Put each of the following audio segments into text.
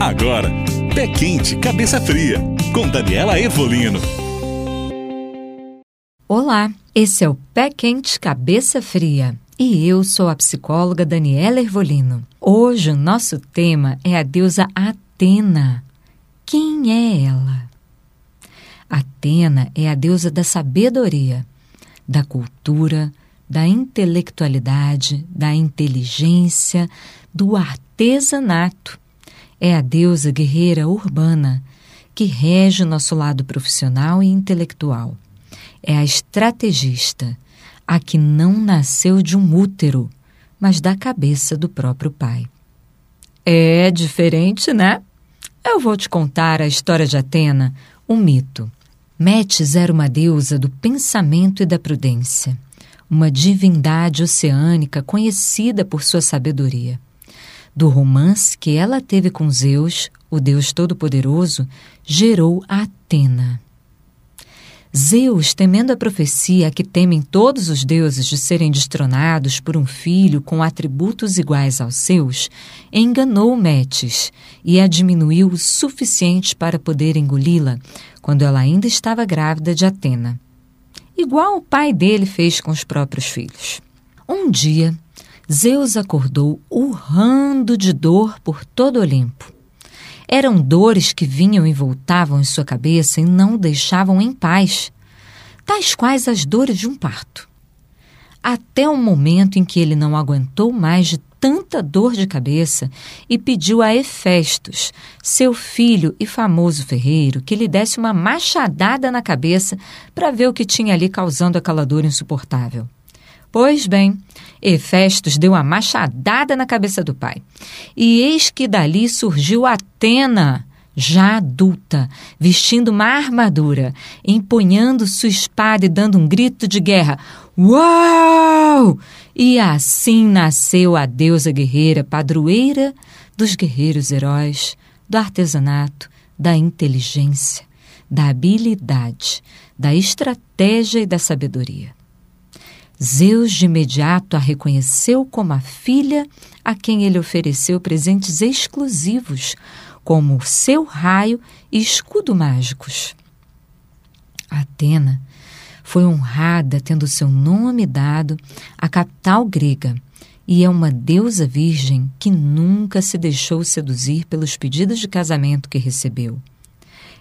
Agora, Pé Quente, Cabeça Fria, com Daniela Evolino. Olá, esse é o Pé Quente, Cabeça Fria. E eu sou a psicóloga Daniela Ervolino. Hoje o nosso tema é a deusa Atena. Quem é ela? Atena é a deusa da sabedoria, da cultura, da intelectualidade, da inteligência, do artesanato. É a deusa guerreira urbana que rege o nosso lado profissional e intelectual. É a estrategista, a que não nasceu de um útero, mas da cabeça do próprio pai. É diferente, né? Eu vou te contar a história de Atena, um mito. Metis era uma deusa do pensamento e da prudência uma divindade oceânica conhecida por sua sabedoria. Do romance que ela teve com Zeus, o Deus Todo-Poderoso, gerou a Atena. Zeus, temendo a profecia que temem todos os deuses de serem destronados por um filho com atributos iguais aos seus, enganou Metis e a diminuiu o suficiente para poder engoli-la quando ela ainda estava grávida de Atena igual o pai dele fez com os próprios filhos. Um dia, Zeus acordou urrando de dor por todo Olimpo. Eram dores que vinham e voltavam em sua cabeça e não o deixavam em paz, tais quais as dores de um parto. Até o momento em que ele não aguentou mais de tanta dor de cabeça e pediu a Hefestos, seu filho e famoso ferreiro, que lhe desse uma machadada na cabeça para ver o que tinha ali causando aquela dor insuportável. Pois bem, Hefestos deu uma machadada na cabeça do pai. E eis que dali surgiu Atena, já adulta, vestindo uma armadura, empunhando sua espada e dando um grito de guerra. Uau! E assim nasceu a deusa guerreira, padroeira dos guerreiros heróis, do artesanato, da inteligência, da habilidade, da estratégia e da sabedoria. Zeus de imediato a reconheceu como a filha a quem ele ofereceu presentes exclusivos, como seu raio e escudo mágicos. Atena foi honrada tendo seu nome dado à capital grega e é uma deusa virgem que nunca se deixou seduzir pelos pedidos de casamento que recebeu.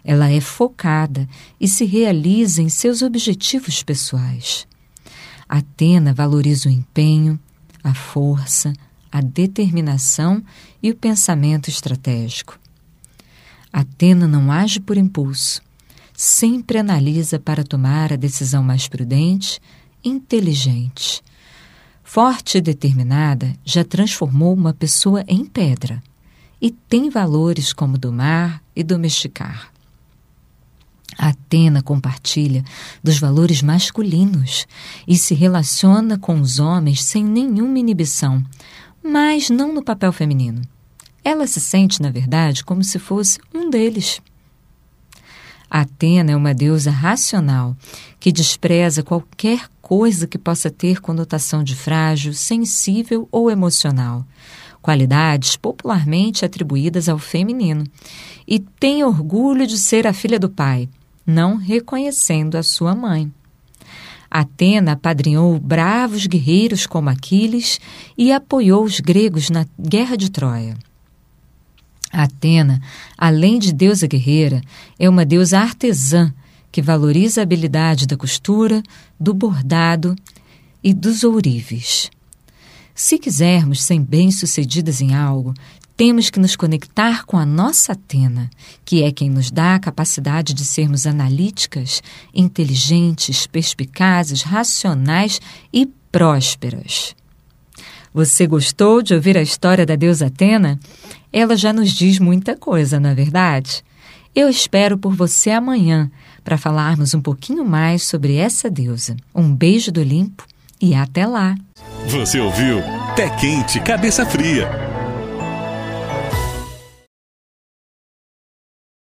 Ela é focada e se realiza em seus objetivos pessoais. Atena valoriza o empenho, a força, a determinação e o pensamento estratégico. Atena não age por impulso, sempre analisa para tomar a decisão mais prudente, inteligente. Forte e determinada, já transformou uma pessoa em pedra e tem valores como domar e domesticar. Atena compartilha dos valores masculinos e se relaciona com os homens sem nenhuma inibição, mas não no papel feminino. Ela se sente, na verdade, como se fosse um deles. Atena é uma deusa racional que despreza qualquer coisa que possa ter conotação de frágil, sensível ou emocional, qualidades popularmente atribuídas ao feminino, e tem orgulho de ser a filha do pai, não reconhecendo a sua mãe. Atena apadrinhou bravos guerreiros como Aquiles e apoiou os gregos na Guerra de Troia. Atena, além de deusa guerreira, é uma deusa artesã que valoriza a habilidade da costura, do bordado e dos ourives. Se quisermos ser bem-sucedidas em algo, temos que nos conectar com a nossa Atena, que é quem nos dá a capacidade de sermos analíticas, inteligentes, perspicazes, racionais e prósperas. Você gostou de ouvir a história da deusa Atena? Ela já nos diz muita coisa, não é verdade? Eu espero por você amanhã para falarmos um pouquinho mais sobre essa deusa. Um beijo do Olimpo e até lá! Você ouviu Pé Quente, Cabeça Fria